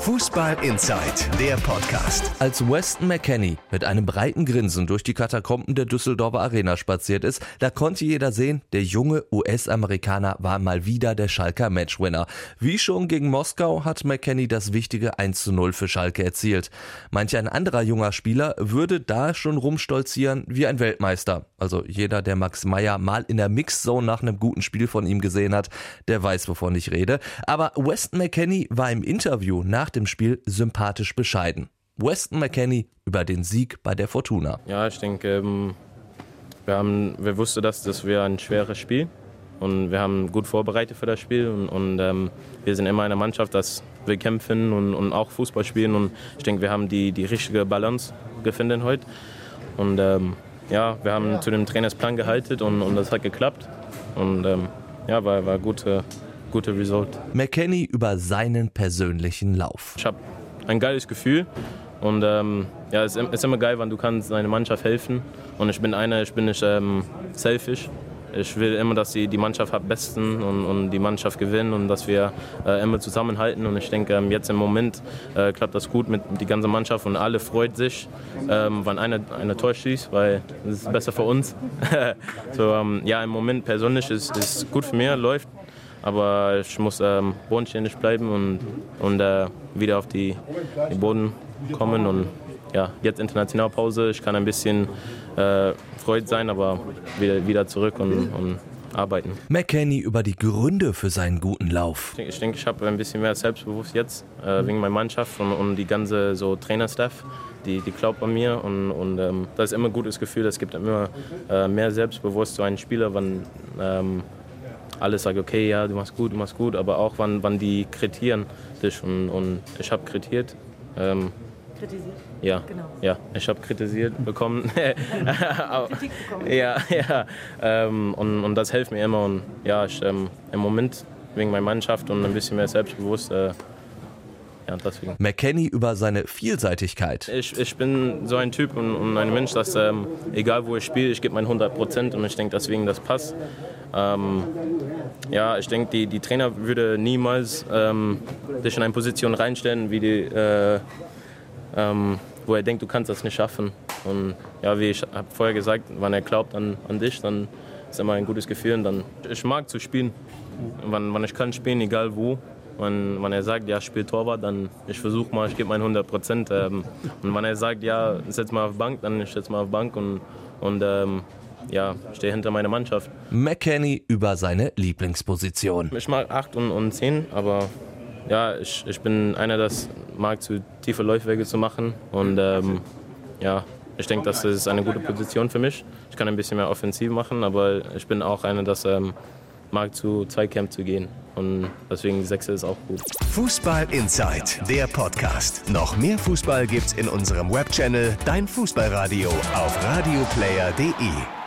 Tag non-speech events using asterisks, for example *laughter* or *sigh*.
Fußball Inside, der Podcast. Als Weston McKenney mit einem breiten Grinsen durch die Katakomben der Düsseldorfer Arena spaziert ist, da konnte jeder sehen, der junge US-Amerikaner war mal wieder der Schalker Matchwinner. Wie schon gegen Moskau hat McKenney das wichtige 1 zu 0 für Schalke erzielt. Manch ein anderer junger Spieler würde da schon rumstolzieren wie ein Weltmeister. Also jeder, der Max Meyer mal in der Mixzone nach einem guten Spiel von ihm gesehen hat, der weiß, wovon ich rede. Aber Weston McKenney war im Interview nach dem Spiel sympathisch bescheiden. Weston McKenney über den Sieg bei der Fortuna. Ja, ich denke, ähm, wir, haben, wir wussten, dass das wäre ein schweres Spiel und wir haben gut vorbereitet für das Spiel und, und ähm, wir sind immer eine Mannschaft, dass wir kämpfen und, und, auch Fußball spielen und ich denke, wir haben die, die richtige Balance gefunden heute und ähm, ja, wir haben zu dem Trainersplan gehalten und, und das hat geklappt und ähm, ja, war, war gute, gute Result. McKenney über seinen persönlichen Lauf. Ich habe ein geiles Gefühl und ähm, ja, es ist immer geil, wenn du kannst deiner Mannschaft helfen. Und ich bin einer, ich bin nicht ähm, selfish. Ich will immer, dass die, die Mannschaft am besten und, und die Mannschaft gewinnen und dass wir äh, immer zusammenhalten. Und ich denke, ähm, jetzt im Moment äh, klappt das gut mit die ganze Mannschaft und alle freut sich, ähm, wenn einer eine Tor schießt, weil das ist besser für uns. *laughs* so, ähm, ja, im Moment persönlich ist es gut für mich, läuft. Aber ich muss ähm, bodenständig bleiben und, und äh, wieder auf die, die Boden kommen. Und ja, jetzt Internationalpause. Ich kann ein bisschen äh, freut sein, aber wieder, wieder zurück und, und arbeiten. McKenney über die Gründe für seinen guten Lauf. Ich denke, ich habe ein bisschen mehr Selbstbewusst jetzt äh, wegen meiner Mannschaft und, und die ganze so Trainerstaff. Die, die glaubt an mir und, und ähm, das ist immer ein gutes Gefühl. Es gibt immer äh, mehr Selbstbewusst zu einem Spieler, wenn ähm, alles sagt, okay, ja, du machst gut, du machst gut, aber auch wann, wann die kritieren dich und, und ich habe kritiert. Ähm, kritisiert? Ja, Genau. ja, ich habe kritisiert bekommen. *laughs* *laughs* Kritik bekommen. ja, ja, ähm, und, und das hilft mir immer und ja, ich, ähm, im Moment wegen meiner Mannschaft und ein bisschen mehr selbstbewusst, äh, ja, deswegen. McKenney über seine Vielseitigkeit. Ich, ich bin so ein Typ und, und ein Mensch, dass ähm, egal wo ich spiele, ich gebe mein 100 Prozent und ich denke deswegen, das passt. Ähm, ja, ich denke, die, die Trainer würde niemals ähm, dich in eine Position reinstellen, wie die, äh, ähm, wo er denkt, du kannst das nicht schaffen. Und ja, wie ich habe vorher gesagt, wenn er glaubt an, an dich, dann ist immer ein gutes Gefühl. Und dann, ich mag zu spielen. Wenn, wenn ich kann spielen, egal wo. Wenn, wenn er sagt, ja, spiel Torwart, dann ich versuche mal, ich gebe mein 100 Prozent. Ähm, und wenn er sagt, ja, setz mal auf Bank, dann ich setz mal auf Bank und, und ähm, ja, stehe hinter meiner Mannschaft. McKenney über seine Lieblingsposition. Ich mag 8 und, und 10, aber ja, ich, ich bin einer, das mag, zu tiefe Läufwege zu machen. Und ähm, ja, ich denke, das ist eine gute Position für mich. Ich kann ein bisschen mehr offensiv machen, aber ich bin auch einer, das ähm, mag, zu Zweikämpfen zu gehen. Und deswegen 6 ist auch gut. Fußball Inside, der Podcast. Noch mehr Fußball gibt's in unserem Webchannel Dein Fußballradio auf radioplayer.de.